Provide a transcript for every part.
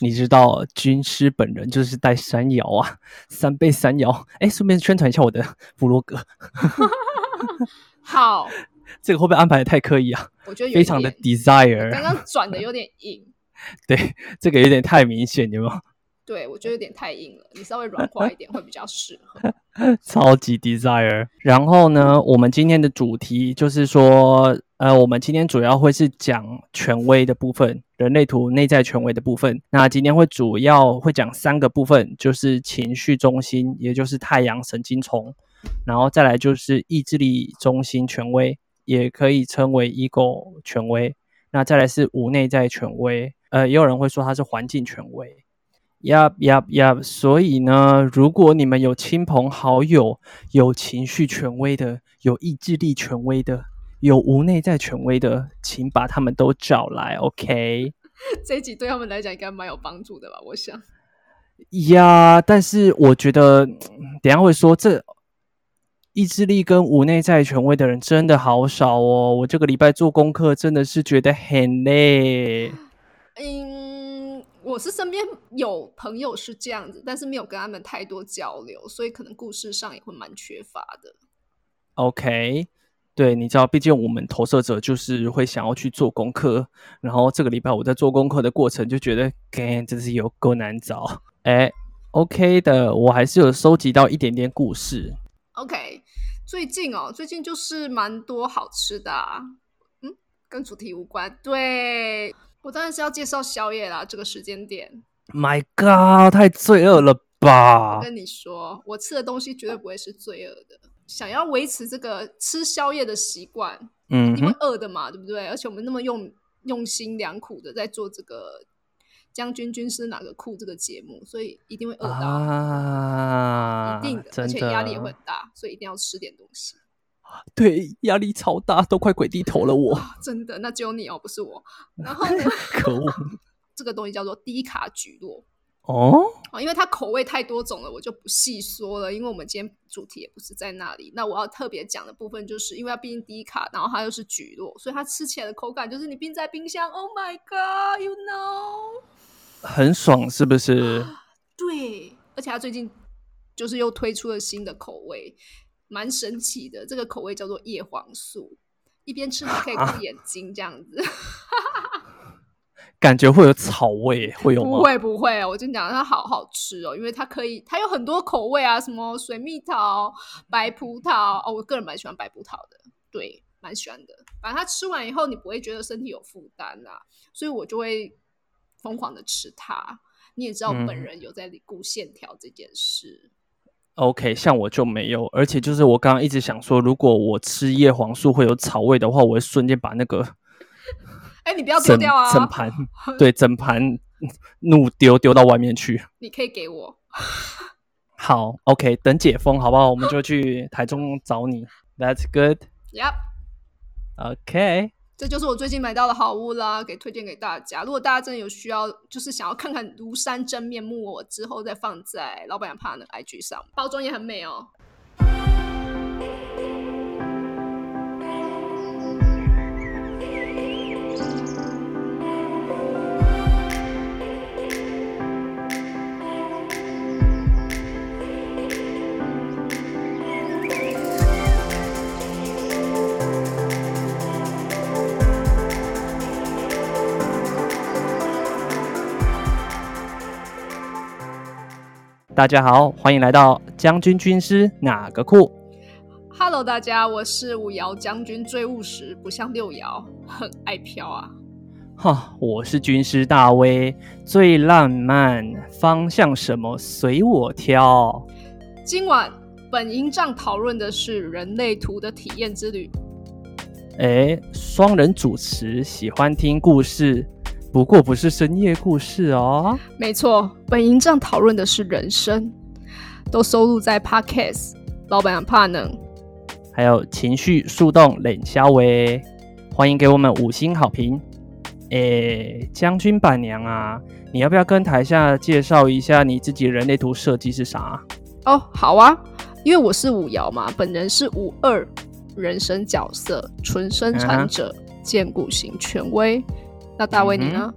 你知道军师本人就是带山摇啊，三倍山摇。哎，顺便宣传一下我的部落格。好，这个会不会安排的太刻意啊？我觉得非常的 desire。刚刚转的有点硬。对，这个有点太明显，有没有？对，我觉得有点太硬了，你稍微软化一点会比较适合。超级 desire。然后呢，我们今天的主题就是说，呃，我们今天主要会是讲权威的部分，人类图内在权威的部分。那今天会主要会讲三个部分，就是情绪中心，也就是太阳神经丛，然后再来就是意志力中心权威，也可以称为 ego 权威。那再来是无内在权威，呃，也有人会说它是环境权威。呀呀呀！所以呢，如果你们有亲朋好友有情绪权威的、有意志力权威的、有无内在权威的，请把他们都找来，OK？这一集对他们来讲应该蛮有帮助的吧？我想。呀，但是我觉得等下会说，这意志力跟无内在权威的人真的好少哦。我这个礼拜做功课真的是觉得很累。嗯。我是身边有朋友是这样子，但是没有跟他们太多交流，所以可能故事上也会蛮缺乏的。OK，对，你知道，毕竟我们投射者就是会想要去做功课，然后这个礼拜我在做功课的过程就觉得，干，真是有够难找。哎，OK 的，我还是有收集到一点点故事。OK，最近哦，最近就是蛮多好吃的，嗯，跟主题无关，对。我当然是要介绍宵夜啦，这个时间点。My God，太罪恶了吧！我跟你说，我吃的东西绝对不会是罪恶的。想要维持这个吃宵夜的习惯，嗯，因为饿的嘛，对不对？而且我们那么用用心良苦的在做这个将军军师哪个酷这个节目，所以一定会饿到，一定的，而且压力也会很大，所以一定要吃点东西。对，压力超大，都快鬼低头了。我 真的，那只有你哦，不是我。然后 可恶，这个东西叫做低卡菊络哦，因为它口味太多种了，我就不细说了。因为我们今天主题也不是在那里。那我要特别讲的部分，就是因为它毕竟低卡，然后它又是菊络，所以它吃起来的口感就是你冰在冰箱。Oh my god，you know，很爽，是不是？对，而且它最近就是又推出了新的口味。蛮神奇的，这个口味叫做叶黄素，一边吃还可以 顾眼睛，这样子，感觉会有草味，会有吗？不会不会，我跟你讲，它好好吃哦，因为它可以，它有很多口味啊，什么水蜜桃、白葡萄哦，我个人蛮喜欢白葡萄的，对，蛮喜欢的。反正它吃完以后，你不会觉得身体有负担啊，所以我就会疯狂的吃它。你也知道，本人有在顾线条这件事。OK，像我就没有，而且就是我刚刚一直想说，如果我吃叶黄素会有草味的话，我会瞬间把那个，哎，你不要丢掉啊！整盘，对，整盘怒丢丢到外面去。你可以给我。好，OK，等解封好不好？我们就去台中找你。That's good. Yep. OK. 这就是我最近买到的好物啦，给推荐给大家。如果大家真的有需要，就是想要看看庐山真面目，我之后再放在老板娘怕的 IG 上，包装也很美哦。大家好，欢迎来到将军军师哪个酷？Hello，大家，我是五爻将军，最务实，不像六爻，很爱飘啊。哈，我是军师大威，最浪漫，方向什么随我挑。今晚本营帐讨论的是人类图的体验之旅。哎，双人主持，喜欢听故事。不过不是深夜故事哦。没错，本营帐讨论的是人生，都收录在 Podcast。老板怕冷，还有情绪速动冷消喂，欢迎给我们五星好评。诶，将军板娘啊，你要不要跟台下介绍一下你自己人类图设计是啥？哦，好啊，因为我是五爻嘛，本人是五二人生角色，纯生产者，建骨型权威。那大卫你呢？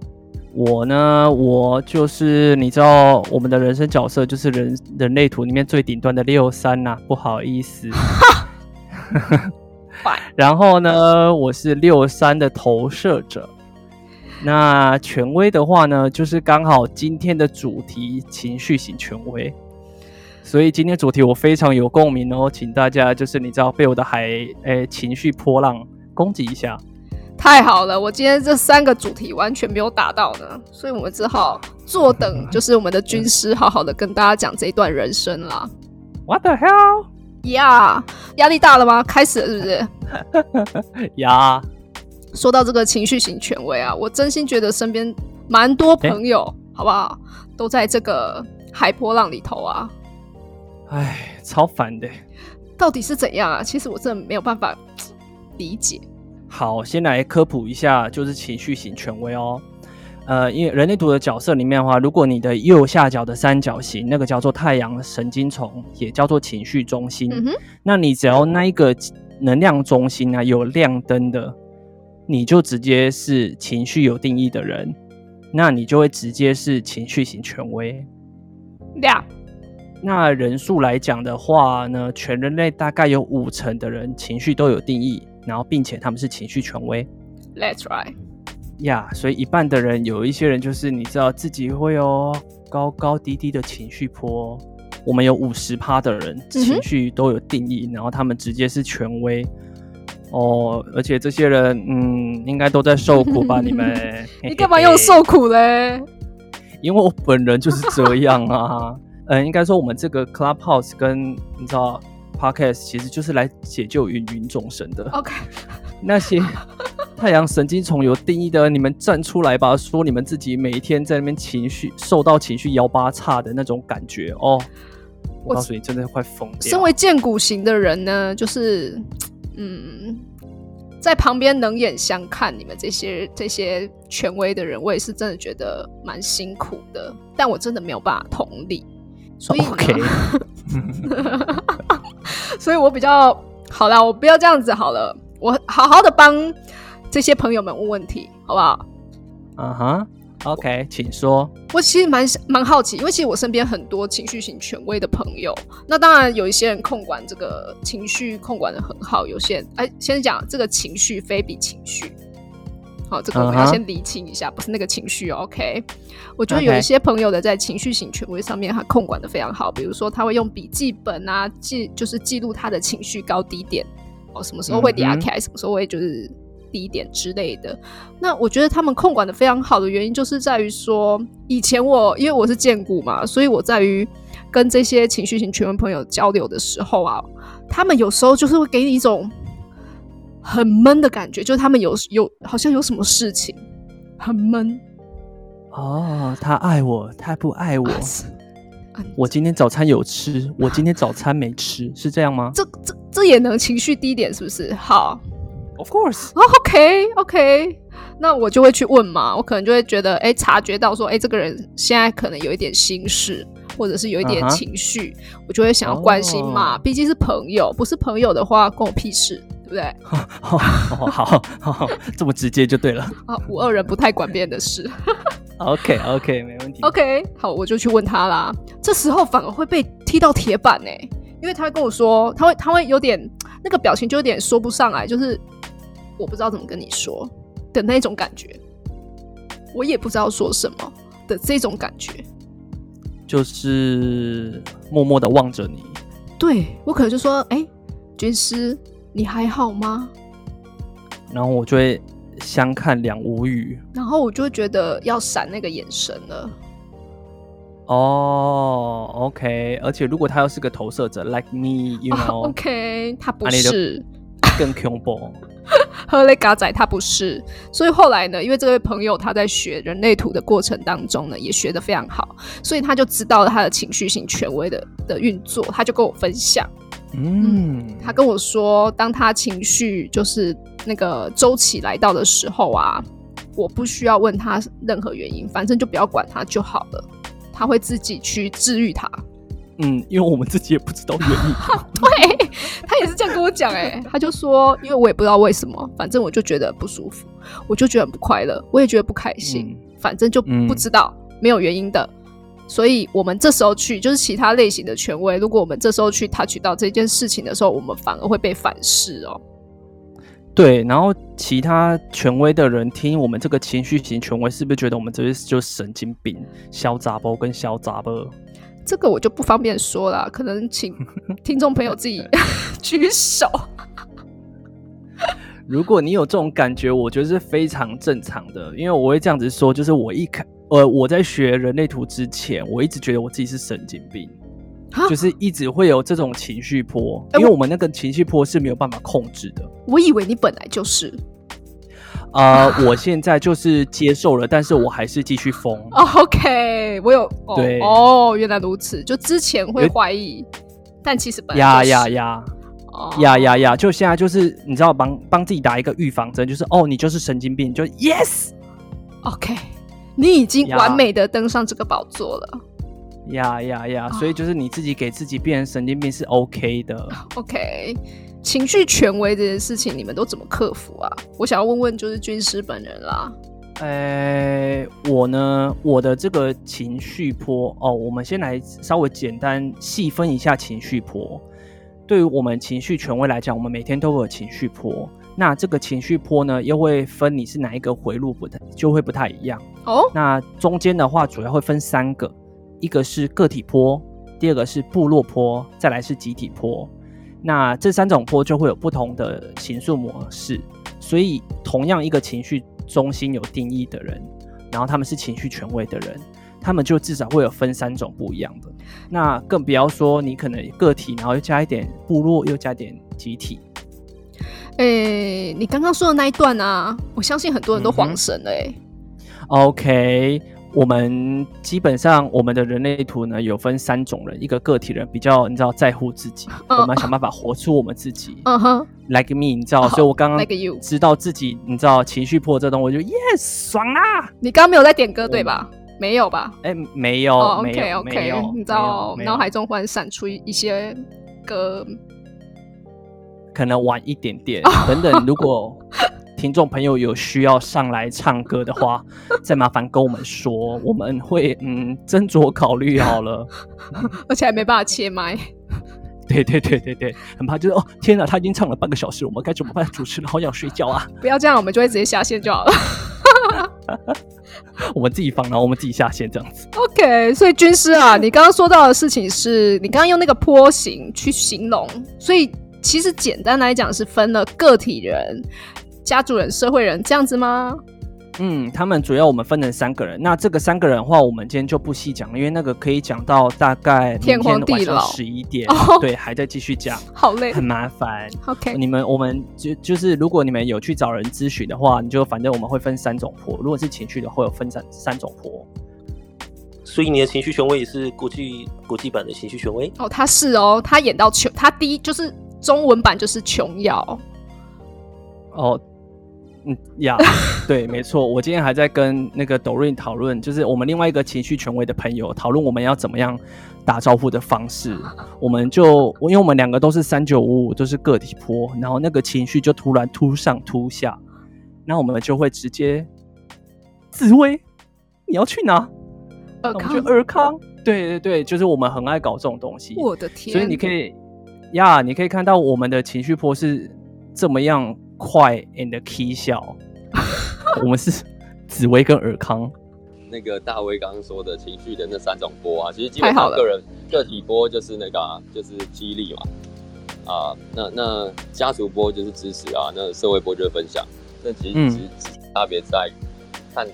我呢，我就是你知道我们的人生角色就是人人类图里面最顶端的六三呐，不好意思。然后呢，我是六三的投射者。那权威的话呢，就是刚好今天的主题情绪型权威，所以今天主题我非常有共鸣哦，请大家就是你知道被我的海诶情绪波浪攻击一下。太好了，我今天这三个主题完全没有打到呢，所以我们只好坐等，就是我们的军师好好的跟大家讲这一段人生啦。What the hell？呀，压力大了吗？开始了是不是？呀，说到这个情绪型权威啊，我真心觉得身边蛮多朋友，好不好，都在这个海波浪里头啊。哎，超烦的。到底是怎样啊？其实我真的没有办法理解。好，先来科普一下，就是情绪型权威哦。呃，因为人类图的角色里面的话，如果你的右下角的三角形那个叫做太阳神经丛，也叫做情绪中心，那你只要那一个能量中心啊有亮灯的，你就直接是情绪有定义的人，那你就会直接是情绪型权威。亮。那人数来讲的话呢，全人类大概有五成的人情绪都有定义。然后，并且他们是情绪权威。Let's try。呀，所以一半的人，有一些人就是你知道自己会有高高低低的情绪波。我们有五十趴的人情绪都有定义，然后他们直接是权威。哦，而且这些人，嗯，应该都在受苦吧？你们？你干嘛用受苦嘞？因为我本人就是这样啊。嗯，应该说我们这个 Clubhouse 跟你知道。Podcast 其实就是来解救芸芸众生的。OK，那些太阳神经丛有定义的，你们站出来吧，说你们自己每一天在那边情绪受到情绪摇八叉的那种感觉哦。我告诉你，真的快疯掉。身为剑骨型的人呢，就是嗯，在旁边冷眼相看你们这些这些权威的人，我也是真的觉得蛮辛苦的。但我真的没有办法同理，所以。所以我比较好啦，我不要这样子好了，我好好的帮这些朋友们问问题，好不好？嗯哼，OK，请说。我其实蛮蛮好奇，因为其实我身边很多情绪型权威的朋友，那当然有一些人控管这个情绪控管的很好，有些人哎，先讲这个情绪非比情绪。好，这个我们要先理清一下，不是那个情绪。OK，我觉得有一些朋友的在情绪型权威上面，他控管的非常好。比如说，他会用笔记本啊记，就是记录他的情绪高低点。哦，什么时候会低开，什么时候会就是低点之类的。那我觉得他们控管的非常好的原因，就是在于说，以前我因为我是建股嘛，所以我在于跟这些情绪型权威朋友交流的时候啊，他们有时候就是会给你一种。很闷的感觉，就是他们有有好像有什么事情很闷哦。他爱我，他不爱我。我今天早餐有吃，我今天早餐没吃，是这样吗？这这这也能情绪低点是不是？好，Of course。OK OK，那我就会去问嘛。我可能就会觉得，哎，察觉到说，哎，这个人现在可能有一点心事，或者是有一点情绪，我就会想要关心嘛。毕竟是朋友，不是朋友的话，关我屁事。对不对？好，好，好，这么直接就对了。啊，五二人不太管别人的事。OK，OK，没问题。OK，好，我就去问他啦。这时候反而会被踢到铁板呢，因为他会跟我说，他会，他会有点那个表情，就有点说不上来，就是我不知道怎么跟你说的那种感觉，我也不知道说什么的这种感觉，就是默默的望着你。对我可能就说，哎，军师。你还好吗？然后我就会相看两无语，然后我就会觉得要闪那个眼神了。哦，OK，而且如果他又是个投射者，like me，you know，OK，他不是更恐怖。赫雷嘎仔他不是，所以后来呢，因为这位朋友他在学人类图的过程当中呢，也学得非常好，所以他就知道了他的情绪性权威的的运作，他就跟我分享。嗯，他跟我说，当他情绪就是那个周期来到的时候啊，我不需要问他任何原因，反正就不要管他就好了，他会自己去治愈他。嗯，因为我们自己也不知道原因。对他也是这样跟我讲，哎，他就说，因为我也不知道为什么，反正我就觉得不舒服，我就觉得很不快乐，我也觉得不开心。反正就不知道，没有原因的。所以我们这时候去，就是其他类型的权威。如果我们这时候去 touch 到这件事情的时候，我们反而会被反噬哦。对，然后其他权威的人听我们这个情绪型权威，是不是觉得我们这些就神经病、小杂包跟小杂包？这个我就不方便说了，可能请听众朋友自己 举手。如果你有这种感觉，我觉得是非常正常的，因为我会这样子说，就是我一开。呃，我在学人类图之前，我一直觉得我自己是神经病，就是一直会有这种情绪波，因为我们那个情绪波是没有办法控制的。我以为你本来就是，啊，我现在就是接受了，但是我还是继续疯。OK，我有对哦，原来如此，就之前会怀疑，但其实呀呀呀，呀呀呀，就现在就是你知道帮帮自己打一个预防针，就是哦，你就是神经病，就 Yes，OK。你已经完美的登上这个宝座了，呀呀呀！所以就是你自己给自己变成神经病是 OK 的。OK，情绪权威这件事情你们都怎么克服啊？我想要问问就是军师本人啦。呃，我呢，我的这个情绪波哦，我们先来稍微简单细分一下情绪波。对于我们情绪权威来讲，我们每天都会有情绪波。那这个情绪波呢，又会分你是哪一个回路不太，就会不太一样哦。那中间的话，主要会分三个，一个是个体波，第二个是部落波，再来是集体波。那这三种波就会有不同的情绪模式。所以，同样一个情绪中心有定义的人，然后他们是情绪权威的人，他们就至少会有分三种不一样的。那更不要说你可能个体，然后又加一点部落，又加点集体。诶，你刚刚说的那一段啊，我相信很多人都恍神了。哎，OK，我们基本上我们的人类图呢有分三种人，一个个体人比较你知道在乎自己，我们想办法活出我们自己。嗯哼，Like me，你知道，所以我刚刚知道自己，你知道情绪破这东西，我就 Yes 爽啦。你刚刚没有在点歌对吧？没有吧？哎，没有，OK OK，你知道脑海中忽然闪出一些歌。可能晚一点点，等等。如果听众朋友有需要上来唱歌的话，再麻烦跟我们说，我们会嗯斟酌考虑好了。而且还没办法切麦。对对对对对，很怕就是哦，天哪，他已经唱了半个小时，我们该怎么办？主持人好想睡觉啊！不要这样，我们就会直接下线就好了。我们自己放，然后我们自己下线这样子。OK，所以军师啊，你刚刚说到的事情是你刚刚用那个坡形去形容，所以。其实简单来讲是分了个体人、家族人、社会人这样子吗？嗯，他们主要我们分成三个人。那这个三个人的话，我们今天就不细讲了，因为那个可以讲到大概天荒地老十一点。对，还在继续讲，好累，很麻烦。OK，你们我们就就是如果你们有去找人咨询的话，你就反正我们会分三种坡。如果是情绪的，会有分三三种坡。所以你的情绪权威也是国际国际版的情绪权威哦，他是哦，他演到球，他第一就是。中文版就是琼瑶，哦，嗯呀，对，没错。我今天还在跟那个抖瑞讨论，就是我们另外一个情绪权威的朋友讨论我们要怎么样打招呼的方式。我们就因为我们两个都是三九五五，都是个体坡，然后那个情绪就突然突上突下，那我们就会直接紫薇，你要去哪？尔康，尔康，对对对，就是我们很爱搞这种东西。我的天，所以你可以。呀，你可以看到我们的情绪波是这么样快 and key 小，我们是紫薇跟尔康。那个大威刚刚说的情绪的那三种波啊，其实基本上个人个体波就是那个就是激励嘛，啊，那那家族波就是支持啊，那社会波就是分享。那其实只差别在看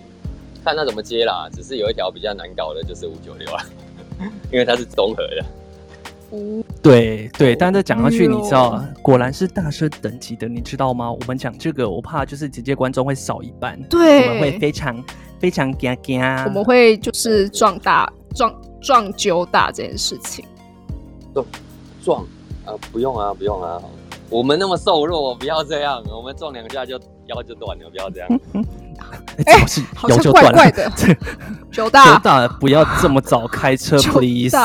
看他怎么接啦，只是有一条比较难搞的就是五九六啊，因为它是综合的。对对，但是讲下去，你知道，果然是大师等级的，你知道吗？我们讲这个，我怕就是直接观众会少一半，对，我们会非常非常惊惊，我们会就是撞大撞撞揪大这件事情，撞撞啊，不用啊，不用啊，我们那么瘦弱，不要这样，我们撞两下就腰就断了，不要这样。哎，好像怪怪的，揪大。九大，不要这么早开车，please。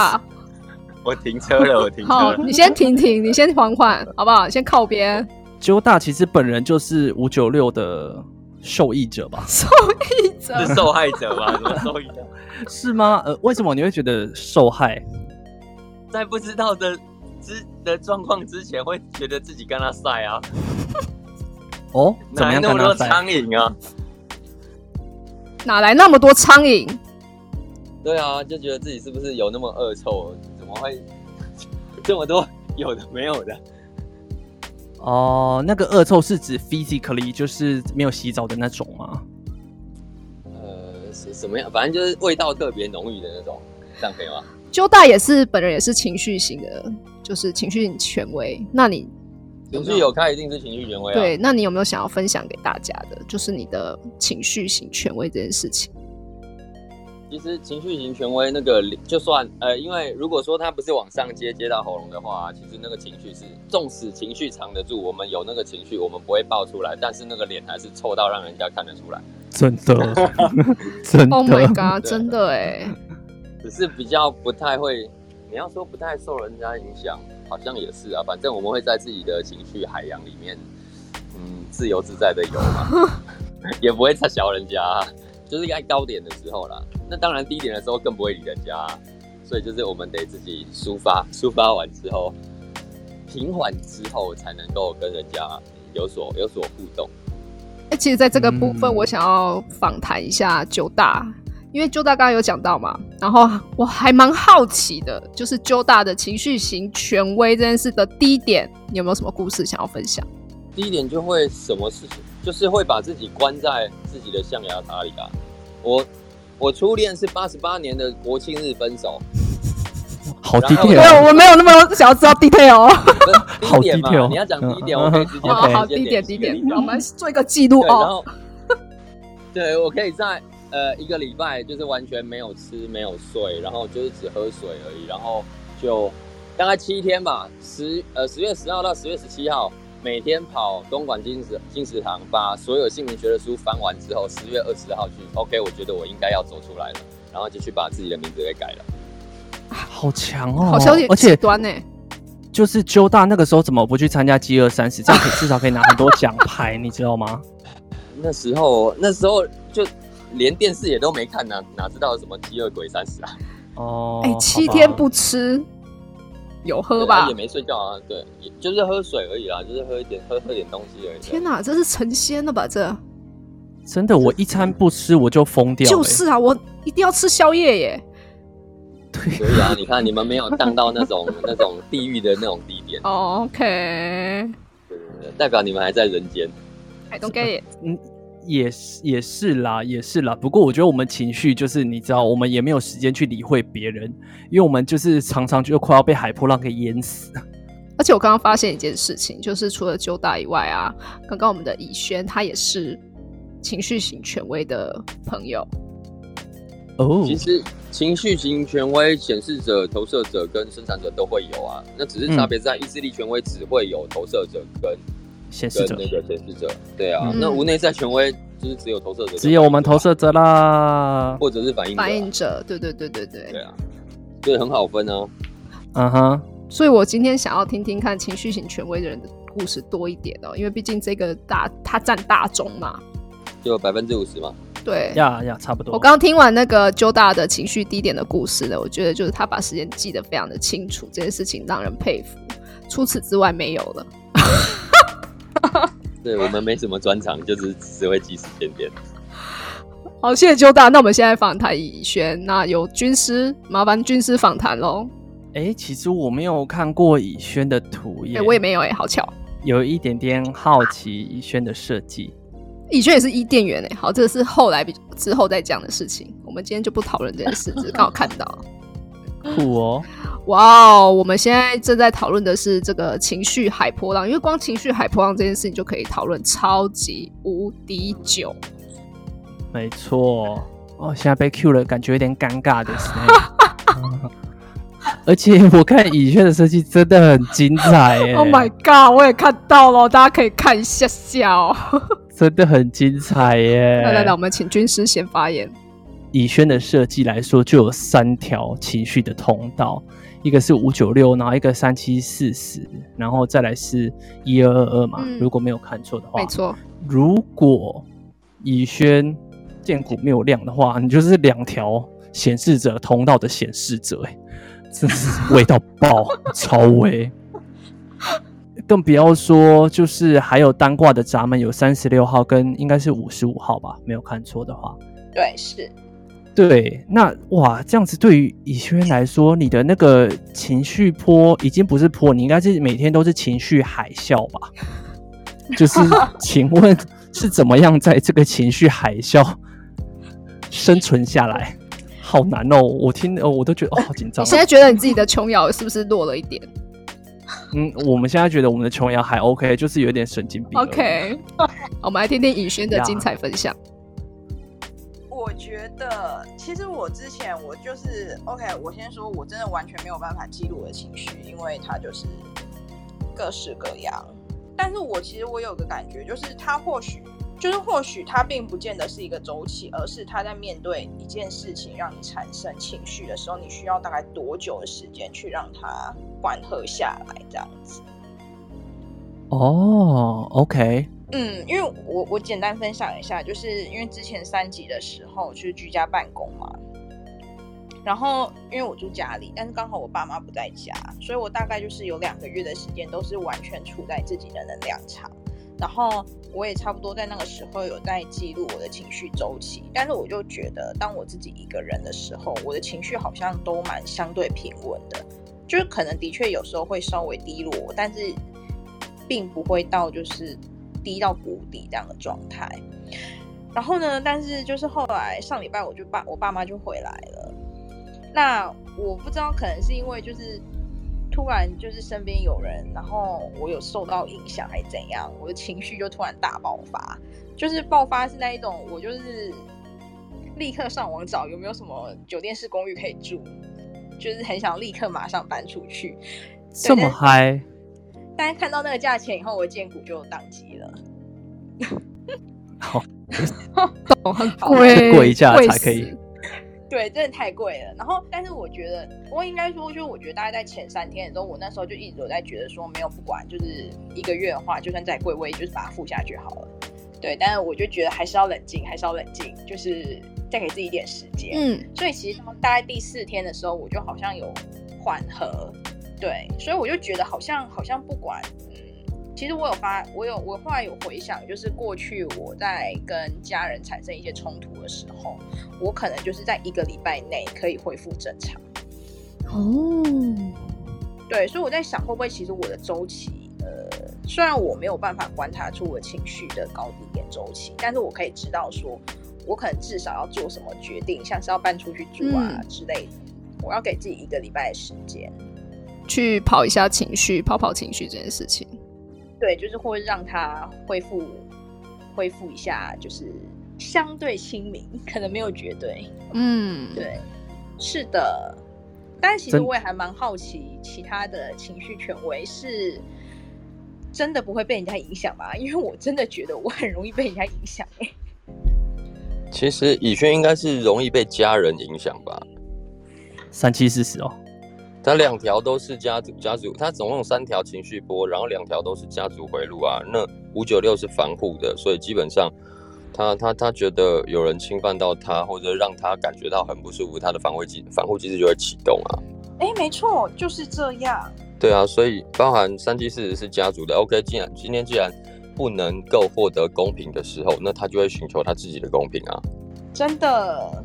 我停车了，我停车。好，你先停停，你先缓缓，好不好？先靠边。鸠大其实本人就是五九六的受益者吧？受益者是受害者吧？什么受益者？是吗？呃，为什么你会觉得受害？在不知道的之的状况之前，会觉得自己跟他赛啊？哦，怎么样？那么多苍蝇啊？哪来那么多苍蝇？对啊，就觉得自己是不是有那么恶臭？怎么会这么多有的没有的？哦，那个恶臭是指 physically 就是没有洗澡的那种吗？呃，是什么样？反正就是味道特别浓郁的那种，这样可以吗？周大也是本人也是情绪型的，就是情绪权威。那你情绪有开，一定是情绪权威啊。对，那你有没有想要分享给大家的？就是你的情绪型权威这件事情。其实情绪型权威那个，就算呃，因为如果说他不是往上接接到喉咙的话，其实那个情绪是，纵使情绪藏得住，我们有那个情绪，我们不会爆出来，但是那个脸还是臭到让人家看得出来。真的，真的。Oh my god！真的哎。只是比较不太会，你要说不太受人家影响，好像也是啊。反正我们会在自己的情绪海洋里面，嗯，自由自在的游嘛，也不会太小人家。就是该高点的时候啦，那当然低点的时候更不会理人家，所以就是我们得自己抒发，抒发完之后平缓之后，才能够跟人家有所有所互动。哎，其实，在这个部分，我想要访谈一下九大，因为九大刚刚有讲到嘛，然后我还蛮好奇的，就是九大的情绪型权威这件事的低点，你有没有什么故事想要分享？第一点就会什么事情，就是会把自己关在自己的象牙塔里啊。我我初恋是八十八年的国庆日分手，好低调。没有，我没有那么想要知道 detail 哦。好低调，你要讲低点，我可以直接 好低点低点，我们做一个记录哦。对，我可以在呃一个礼拜就是完全没有吃没有睡，然后就是只喝水而已，然后就大概七天吧，十呃十月十号到十月十七号。每天跑东莞金石金石堂，把所有姓名学的书翻完之后，十月二十号去。OK，我觉得我应该要走出来了，然后就去把自己的名字给改了。好强哦！好消息，而且端呢，就是揪大那个时候怎么不去参加饥饿三十？这样可以至少可以拿很多奖牌，你知道吗？那时候那时候就连电视也都没看呢，哪知道什么饥饿鬼三十啊？哦，哎，七天不吃。有喝吧，也没睡觉啊，对，就是喝水而已啦，就是喝一点，喝喝点东西而已。天哪，这是成仙了吧？这真的，我一餐不吃我就疯掉。就是啊，我一定要吃宵夜耶。对，所以啊，你看你们没有荡到那种 那种地狱的那种地点。OK，对对对代表你们还在人间。I don't get it。嗯。也是也是啦，也是啦。不过我觉得我们情绪就是你知道，我们也没有时间去理会别人，因为我们就是常常就快要被海波浪给淹死。而且我刚刚发现一件事情，就是除了九大以外啊，刚刚我们的以轩他也是情绪型权威的朋友。哦，其实情绪型权威显示者、投射者跟生产者都会有啊，那只是差别在意志力权威只会有投射者跟。显示者，那个显示者，对啊，那无内在权威就是只有投射者，只有我们投射者啦，或者是反应反应者，对对对对对，对啊，所以很好分哦，嗯哼，所以我今天想要听听看情绪型权威的人的故事多一点哦，因为毕竟这个大他占大中嘛，就百分之五十嘛，对，呀呀，差不多。我刚刚听完那个周大的情绪低点的故事呢，我觉得就是他把时间记得非常的清楚，这件事情让人佩服。除此之外没有了。对我们没什么专长，就是只会记时间点。好，谢谢周大。那我们现在访谈以轩，那有军师，麻烦军师访谈喽。哎，其实我没有看过以轩的图耶，我也没有哎，好巧。有一点点好奇以轩的设计。以轩也是伊甸园哎，好，这个是后来比之后再讲的事情，我们今天就不讨论这件事，只是刚好看到。酷哦。哇哦，我们现在正在讨论的是这个情绪海波浪，因为光情绪海波浪这件事情就可以讨论超级无敌久。没错，哦，现在被 Q 了，感觉有点尴尬的是。而且我看以轩的设计真的很精彩耶！Oh my god，我也看到了，大家可以看一下下哦。真的很精彩耶！来来来，我们请军师先发言。以轩的设计来说，就有三条情绪的通道。一个是五九六，然后一个三七四十，然后再来是一二二二嘛，如果没有看错的话。没错。如果以轩建股没有亮的话，你就是两条显示者通道的显示者，哎，真是 味道爆，超威。更不要说，就是还有单挂的闸门有三十六号跟应该是五十五号吧，没有看错的话。对，是。对，那哇，这样子对于以轩来说，你的那个情绪波已经不是波，你应该是每天都是情绪海啸吧？就是，请问是怎么样在这个情绪海啸生存下来？好难哦！我听哦，我都觉得哦，好紧张。你现在觉得你自己的琼瑶是不是弱了一点？嗯，我们现在觉得我们的琼瑶还 OK，就是有点神经病。OK，我们来听听以轩的精彩分享。我觉得，其实我之前我就是 OK，我先说，我真的完全没有办法记录我的情绪，因为它就是各式各样。但是我其实我有个感觉，就是它或许就是或许它并不见得是一个周期，而是它在面对一件事情让你产生情绪的时候，你需要大概多久的时间去让它缓和下来，这样子。哦，OK。嗯，因为我我简单分享一下，就是因为之前三级的时候就是居家办公嘛，然后因为我住家里，但是刚好我爸妈不在家，所以我大概就是有两个月的时间都是完全处在自己的能量场，然后我也差不多在那个时候有在记录我的情绪周期，但是我就觉得当我自己一个人的时候，我的情绪好像都蛮相对平稳的，就是可能的确有时候会稍微低落，但是并不会到就是。低到谷底这样的状态，然后呢？但是就是后来上礼拜我就爸我爸妈就回来了。那我不知道，可能是因为就是突然就是身边有人，然后我有受到影响还是怎样，我的情绪就突然大爆发。就是爆发是那一种，我就是立刻上网找有没有什么酒店式公寓可以住，就是很想立刻马上搬出去。这么嗨！但看到那个价钱以后，我荐股就宕机了。好，很 贵，贵一下才可以。对，真的太贵了。然后，但是我觉得，不过应该说，就是我觉得大概在前三天的时候，我那时候就一直有在觉得说，没有不管，就是一个月的话，就算再贵，我也就是把它付下去好了。对，但是我就觉得还是要冷静，还是要冷静，就是再给自己一点时间。嗯，所以其实大概第四天的时候，我就好像有缓和。对，所以我就觉得好像好像不管，嗯，其实我有发，我有我后来有回想，就是过去我在跟家人产生一些冲突的时候，我可能就是在一个礼拜内可以恢复正常。哦，对，所以我在想，会不会其实我的周期，呃，虽然我没有办法观察出我情绪的高低点周期，但是我可以知道说，我可能至少要做什么决定，像是要搬出去住啊之类的，我要给自己一个礼拜的时间。去跑一下情绪，跑跑情绪这件事情，对，就是会让他恢复，恢复一下，就是相对清明，可能没有绝对，嗯，对，是的。但其实我也还蛮好奇，其他的情绪权威是真的不会被人家影响吗？因为我真的觉得我很容易被人家影响。哎，其实以轩应该是容易被家人影响吧？三七四十哦。它两条都是家族家族，它总共有三条情绪波，然后两条都是家族回路啊。那五九六是防护的，所以基本上，他他他觉得有人侵犯到他，或者让他感觉到很不舒服，他的防卫机防护机制就会启动啊。哎，没错，就是这样。对啊，所以包含三七四十是家族的。OK，既然今天既然不能够获得公平的时候，那他就会寻求他自己的公平啊。真的。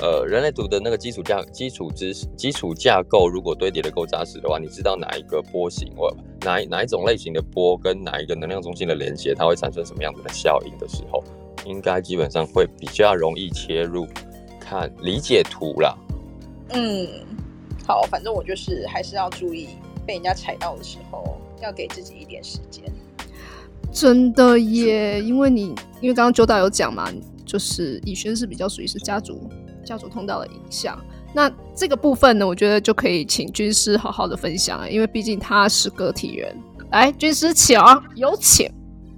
呃，人类图的那个基础架基础知识基础架构，如果堆叠的够扎实的话，你知道哪一个波形或哪哪一种类型的波跟哪一个能量中心的连接，它会产生什么样子的效应的时候，应该基本上会比较容易切入看理解图啦。嗯，好，反正我就是还是要注意被人家踩到的时候，要给自己一点时间。真的耶，因为你因为刚刚周导有讲嘛，就是以轩是比较属于是家族。家族通道的影响，那这个部分呢，我觉得就可以请军师好好的分享了，因为毕竟他是个体人。来，军师请，有请。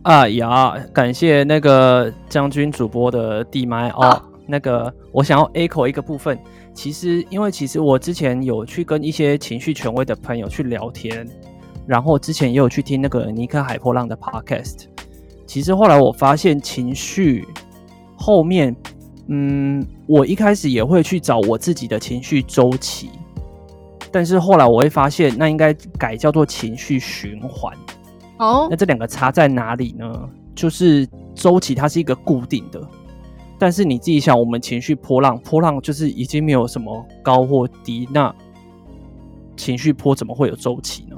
啊呀，感谢那个将军主播的地麦哦。那个，我想要 echo 一个部分，其实因为其实我之前有去跟一些情绪权威的朋友去聊天，然后之前也有去听那个尼克海波浪的 podcast。其实后来我发现情绪。后面，嗯，我一开始也会去找我自己的情绪周期，但是后来我会发现，那应该改叫做情绪循环。哦，那这两个差在哪里呢？就是周期它是一个固定的，但是你自己想，我们情绪波浪，波浪就是已经没有什么高或低，那情绪波怎么会有周期呢？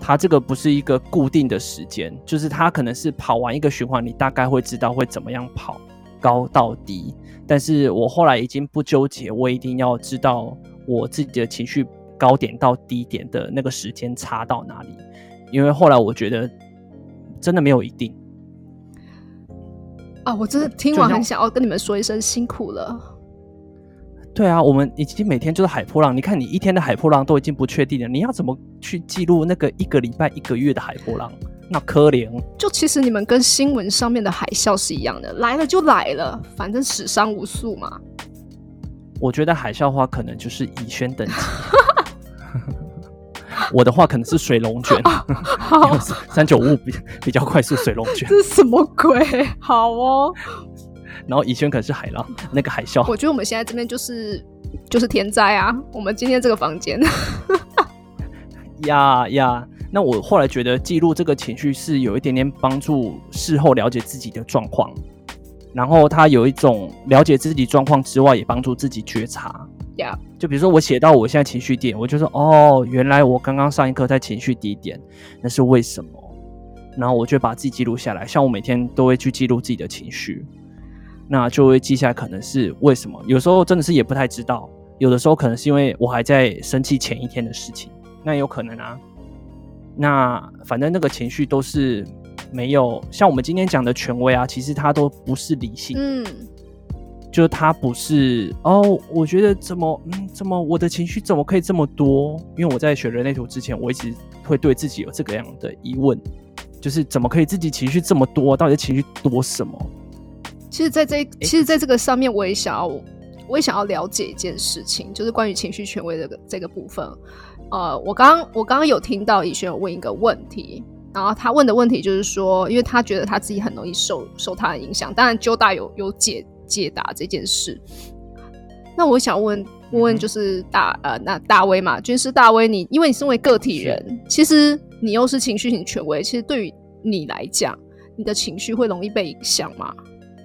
它这个不是一个固定的时间，就是它可能是跑完一个循环，你大概会知道会怎么样跑，高到低。但是我后来已经不纠结，我一定要知道我自己的情绪高点到低点的那个时间差到哪里，因为后来我觉得真的没有一定。啊，我真的听完很想要跟你们说一声辛苦了。对啊，我们已经每天就是海波浪。你看，你一天的海波浪都已经不确定了，你要怎么去记录那个一个礼拜、一个月的海波浪？那可怜。就其实你们跟新闻上面的海啸是一样的，来了就来了，反正死伤无数嘛。我觉得海啸话可能就是以轩等级，我的话可能是水龙卷，三九五比比较快速水龙卷。这是什么鬼？好哦。然后以轩可能是海浪，那个海啸。我觉得我们现在这边就是就是天灾啊！我们今天这个房间，呀呀。那我后来觉得记录这个情绪是有一点点帮助，事后了解自己的状况。然后它有一种了解自己状况之外，也帮助自己觉察。呀，就比如说我写到我现在情绪点，我就说哦，原来我刚刚上一课在情绪低点，那是为什么？然后我就把自己记录下来。像我每天都会去记录自己的情绪。那就会记下来，可能是为什么？有时候真的是也不太知道，有的时候可能是因为我还在生气前一天的事情，那有可能啊。那反正那个情绪都是没有像我们今天讲的权威啊，其实它都不是理性，嗯，就是它不是哦。我觉得怎么嗯怎么我的情绪怎么可以这么多？因为我在学人类图之前，我一直会对自己有这个样的疑问，就是怎么可以自己情绪这么多？到底情绪多什么？其实，在这其实，在这个上面，我也想要，我也想要了解一件事情，就是关于情绪权威的这个部分。呃，我刚我刚刚有听到以轩有问一个问题，然后他问的问题就是说，因为他觉得他自己很容易受受他的影响。当然，周大有有解解答这件事。那我想问问问，就是大呃，那大威嘛，军师大威，你因为你身为个体人，其实你又是情绪型权威，其实对于你来讲，你的情绪会容易被影响吗？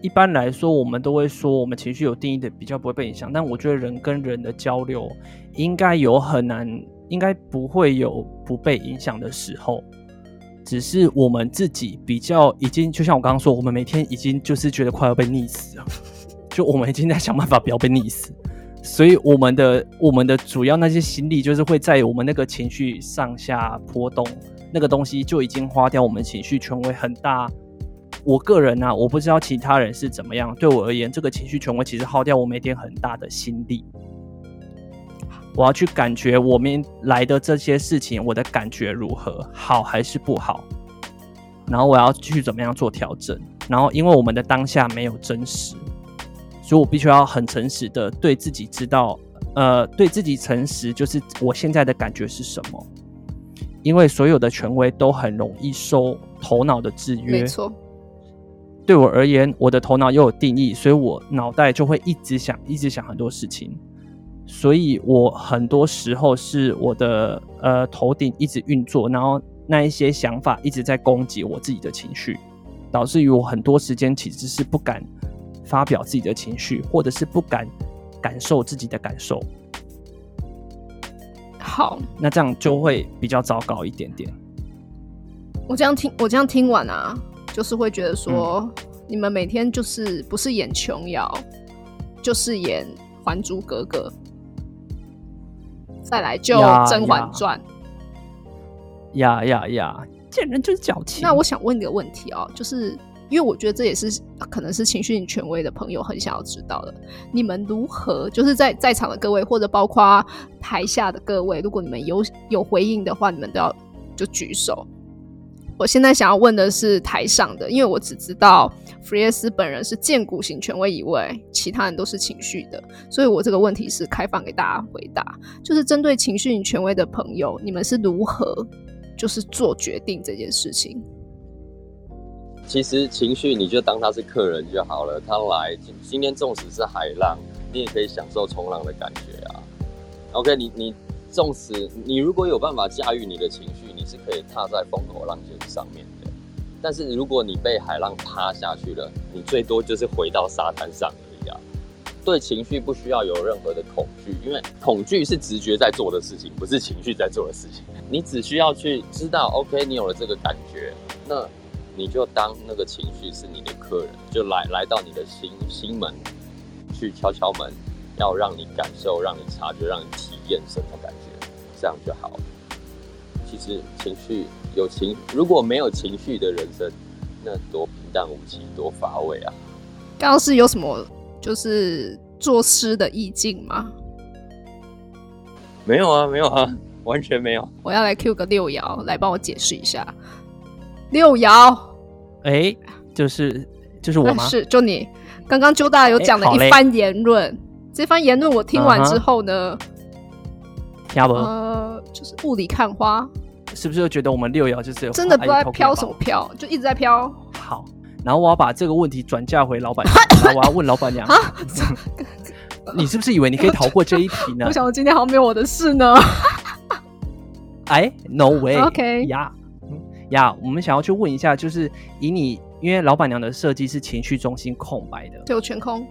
一般来说，我们都会说我们情绪有定义的比较不会被影响，但我觉得人跟人的交流应该有很难，应该不会有不被影响的时候，只是我们自己比较已经，就像我刚刚说，我们每天已经就是觉得快要被溺死了，就我们已经在想办法不要被溺死，所以我们的我们的主要那些心力就是会在我们那个情绪上下波动那个东西就已经花掉，我们情绪权威很大。我个人呢，我不知道其他人是怎么样。对我而言，这个情绪权威其实耗掉我每天很大的心力。我要去感觉我们来的这些事情，我的感觉如何，好还是不好？然后我要继续怎么样做调整？然后，因为我们的当下没有真实，所以我必须要很诚实的对自己知道，呃，对自己诚实，就是我现在的感觉是什么？因为所有的权威都很容易受头脑的制约，没错。对我而言，我的头脑又有定义，所以我脑袋就会一直想，一直想很多事情。所以我很多时候是我的呃头顶一直运作，然后那一些想法一直在攻击我自己的情绪，导致于我很多时间其实是不敢发表自己的情绪，或者是不敢感受自己的感受。好，那这样就会比较糟糕一点点。我这样听，我这样听完啊。就是会觉得说，你们每天就是不是演琼瑶，就是演《还珠格格》，再来就《甄嬛传》。呀呀呀！见人就是矫情。那我想问一个问题哦，就是因为我觉得这也是可能是情绪权威的朋友很想要知道的，你们如何就是在在场的各位，或者包括台下的各位，如果你们有有回应的话，你们都要就举手。我现在想要问的是台上的，因为我只知道弗列斯本人是建骨型权威一位，其他人都是情绪的，所以我这个问题是开放给大家回答，就是针对情绪型权威的朋友，你们是如何就是做决定这件事情？其实情绪你就当他是客人就好了，他来今天纵使是海浪，你也可以享受冲浪的感觉啊。OK，你你纵使你如果有办法驾驭你的情绪，你是可以踏在风口浪尖上面的。但是如果你被海浪趴下去了，你最多就是回到沙滩上而已啊。对情绪不需要有任何的恐惧，因为恐惧是直觉在做的事情，不是情绪在做的事情。你只需要去知道，OK，你有了这个感觉，那。你就当那个情绪是你的客人，就来来到你的心心门，去敲敲门，要让你感受，让你察觉，让你体验什么感觉，这样就好。其实情绪有情，如果没有情绪的人生，那多平淡无奇，多乏味啊！刚刚是有什么就是作诗的意境吗？没有啊，没有啊，完全没有。我要来 Q 个六爻来帮我解释一下。六爻，哎，就是就是我吗？是，就你刚刚周大有讲的一番言论，这番言论我听完之后呢，听不？呃，就是雾里看花，是不是又觉得我们六爻就是真的不知道飘什么飘，就一直在飘？好，然后我要把这个问题转嫁回老板，我要问老板娘啊，你是不是以为你可以逃过这一题呢？我想我今天好像没有我的事呢。哎，No way，OK 呀。呀，我们想要去问一下，就是以你，因为老板娘的设计是情绪中心空白的，对，我全空。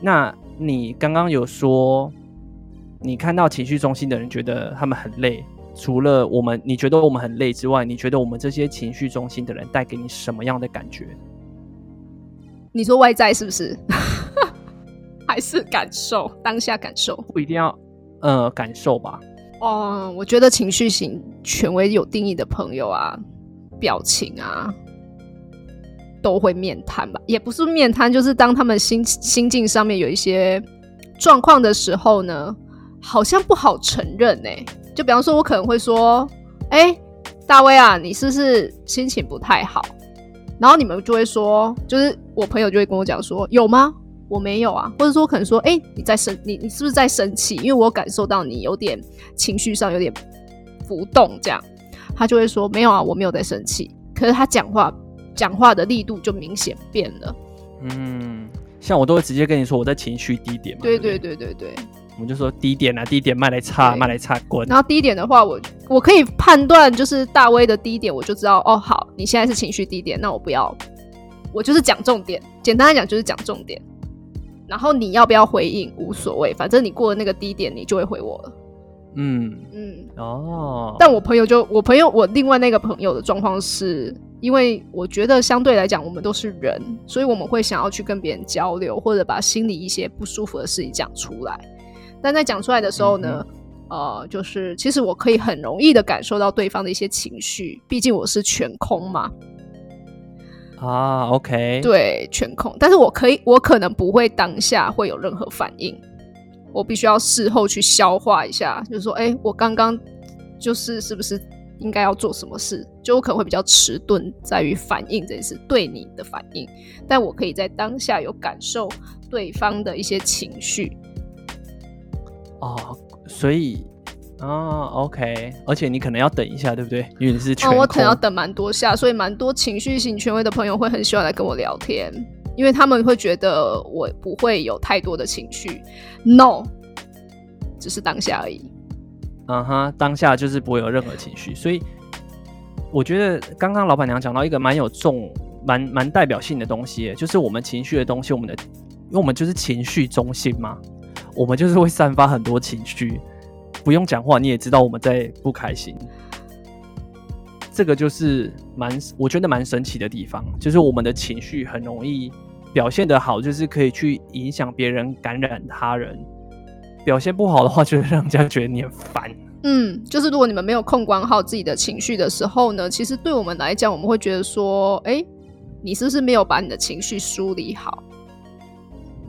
那你刚刚有说，你看到情绪中心的人觉得他们很累，除了我们，你觉得我们很累之外，你觉得我们这些情绪中心的人带给你什么样的感觉？你说外在是不是？还是感受当下感受？不一定要，呃，感受吧。哦，我觉得情绪型权威有定义的朋友啊，表情啊，都会面瘫吧？也不是面瘫，就是当他们心心境上面有一些状况的时候呢，好像不好承认呢。就比方说，我可能会说：“哎，大威啊，你是不是心情不太好？”然后你们就会说，就是我朋友就会跟我讲说：“有吗？”我没有啊，或者说可能说，哎，你在生你你是不是在生气？因为我感受到你有点情绪上有点浮动，这样他就会说没有啊，我没有在生气。可是他讲话讲话的力度就明显变了。嗯，像我都会直接跟你说我在情绪低点嘛。对对对对对，我们就说低点啊，低点卖来差，卖来差滚。然后低点的话，我我可以判断就是大威的低点，我就知道哦，好，你现在是情绪低点，那我不要，我就是讲重点。简单来讲就是讲重点。然后你要不要回应无所谓，反正你过了那个低点，你就会回我了。嗯嗯哦。但我朋友就我朋友我另外那个朋友的状况是，因为我觉得相对来讲我们都是人，所以我们会想要去跟别人交流，或者把心里一些不舒服的事情讲出来。但在讲出来的时候呢，呃，就是其实我可以很容易的感受到对方的一些情绪，毕竟我是全空嘛。啊，OK，对，全空。但是我可以，我可能不会当下会有任何反应，我必须要事后去消化一下，就是说，哎，我刚刚就是是不是应该要做什么事？就我可能会比较迟钝，在于反应这件事对你的反应，但我可以在当下有感受对方的一些情绪。哦，所以。啊，OK，而且你可能要等一下，对不对？因为你是全我可能要等蛮多下，所以蛮多情绪型权威的朋友会很喜欢来跟我聊天，因为他们会觉得我不会有太多的情绪，No，只是当下而已。啊哈，当下就是不会有任何情绪，所以我觉得刚刚老板娘讲到一个蛮有重、蛮蛮代表性的东西，就是我们情绪的东西，我们的，因为我们就是情绪中心嘛，我们就是会散发很多情绪。不用讲话，你也知道我们在不开心。这个就是蛮，我觉得蛮神奇的地方，就是我们的情绪很容易表现的好，就是可以去影响别人、感染他人；表现不好的话，就会让人家觉得你很烦。嗯，就是如果你们没有控管好自己的情绪的时候呢，其实对我们来讲，我们会觉得说，哎，你是不是没有把你的情绪梳理好？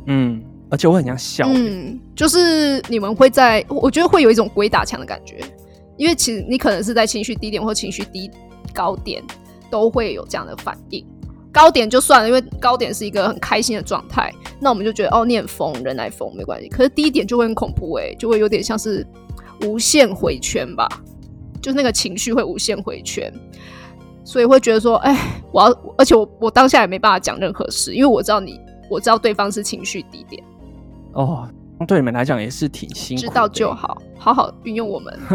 嗯。而且我很像笑，嗯，就是你们会在，我觉得会有一种鬼打墙的感觉，因为其实你可能是在情绪低点或情绪低高点都会有这样的反应。高点就算了，因为高点是一个很开心的状态，那我们就觉得哦，念疯人来疯没关系。可是低点就会很恐怖，哎，就会有点像是无限回圈吧，就是那个情绪会无限回圈。所以会觉得说，哎，我要，而且我我当下也没办法讲任何事，因为我知道你，我知道对方是情绪低点。哦，对你们来讲也是挺辛苦。知道就好，好好运用我们。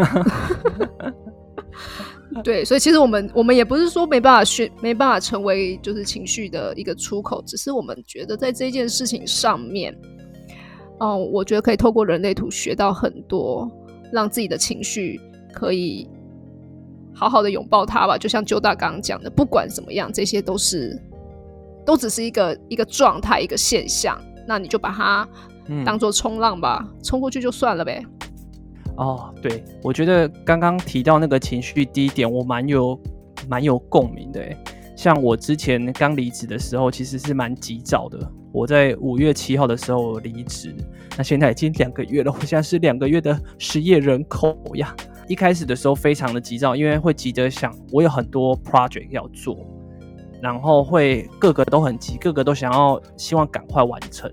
对，所以其实我们我们也不是说没办法学，没办法成为就是情绪的一个出口，只是我们觉得在这件事情上面，哦，我觉得可以透过人类图学到很多，让自己的情绪可以好好的拥抱它吧。就像周大刚刚讲的，不管怎么样，这些都是都只是一个一个状态，一个现象，那你就把它当做冲浪吧，冲过去就算了呗。哦，对，我觉得刚刚提到那个情绪低点，我蛮有蛮有共鸣的。像我之前刚离职的时候，其实是蛮急躁的。我在五月七号的时候离职，那现在已经两个月了，我现在是两个月的失业人口呀。一开始的时候非常的急躁，因为会急着想，我有很多 project 要做，然后会个个都很急，个个都想要希望赶快完成。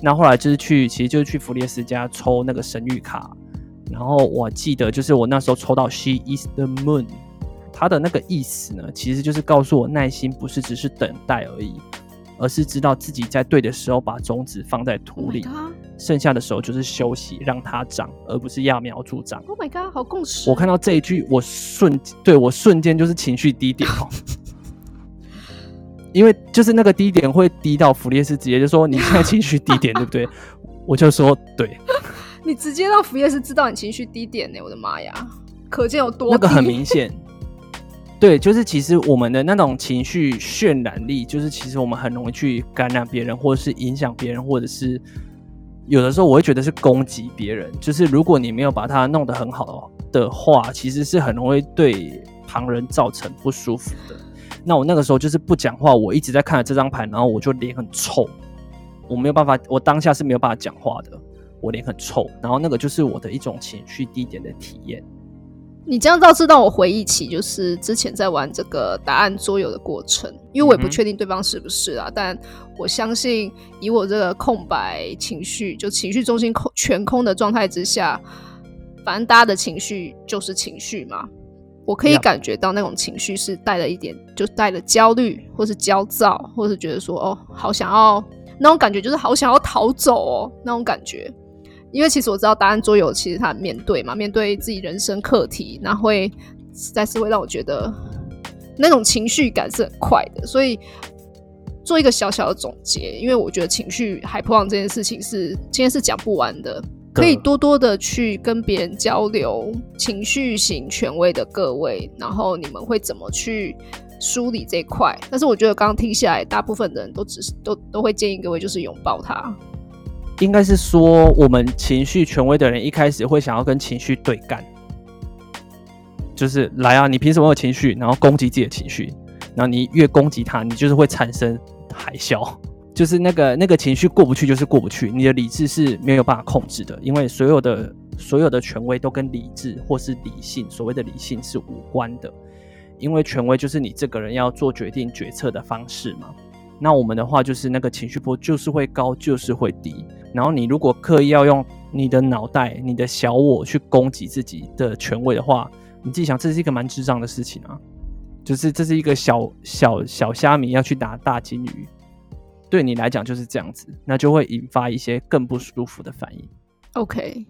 那后来就是去，其实就是去弗列斯家抽那个神谕卡。然后我记得，就是我那时候抽到 She is the moon，它的那个意思呢，其实就是告诉我耐心不是只是等待而已，而是知道自己在对的时候把种子放在土里，剩下的时候就是休息，让它长，而不是揠苗助长。Oh my god，好共识！我看到这一句，我瞬对我瞬间就是情绪低点哦，因为就是那个低点会低到弗列斯直接就说你现在情绪低点，对不对？我就说对。你直接让弗列斯知道你情绪低点呢？我的妈呀，可见有多那个很明显。对，就是其实我们的那种情绪渲染力，就是其实我们很容易去感染别人，或者是影响别人，或者是有的时候我会觉得是攻击别人。就是如果你没有把它弄得很好的话，其实是很容易对旁人造成不舒服的。那我那个时候就是不讲话，我一直在看着这张牌，然后我就脸很臭，我没有办法，我当下是没有办法讲话的。我脸很臭，然后那个就是我的一种情绪低点的体验。你这样倒是让我回忆起，就是之前在玩这个答案桌游的过程，因为我也不确定对方是不是啊，但我相信以我这个空白情绪，就情绪中心空全空的状态之下，反正大家的情绪就是情绪嘛，我可以感觉到那种情绪是带了一点，就带了焦虑，或是焦躁，或是觉得说哦，好想要那种感觉，就是好想要逃走哦那种感觉。因为其实我知道答案桌游，其实他面对嘛，面对自己人生课题，那会实在是会让我觉得那种情绪感是很快的。所以做一个小小的总结，因为我觉得情绪海破浪这件事情是今天是讲不完的，可以多多的去跟别人交流情绪型权威的各位，然后你们会怎么去梳理这块？但是我觉得刚刚听下来，大部分的人都只是都都会建议各位就是拥抱它。应该是说，我们情绪权威的人一开始会想要跟情绪对干，就是来啊，你凭什么有情绪？然后攻击自己的情绪，然后你越攻击他，你就是会产生海啸，就是那个那个情绪过不去，就是过不去。你的理智是没有办法控制的，因为所有的所有的权威都跟理智或是理性，所谓的理性是无关的，因为权威就是你这个人要做决定决策的方式嘛。那我们的话就是那个情绪波就是会高，就是会低。然后你如果刻意要用你的脑袋、你的小我去攻击自己的权威的话，你自己想，这是一个蛮智障的事情啊！就是这是一个小小小虾米要去打大金鱼，对你来讲就是这样子，那就会引发一些更不舒服的反应。OK，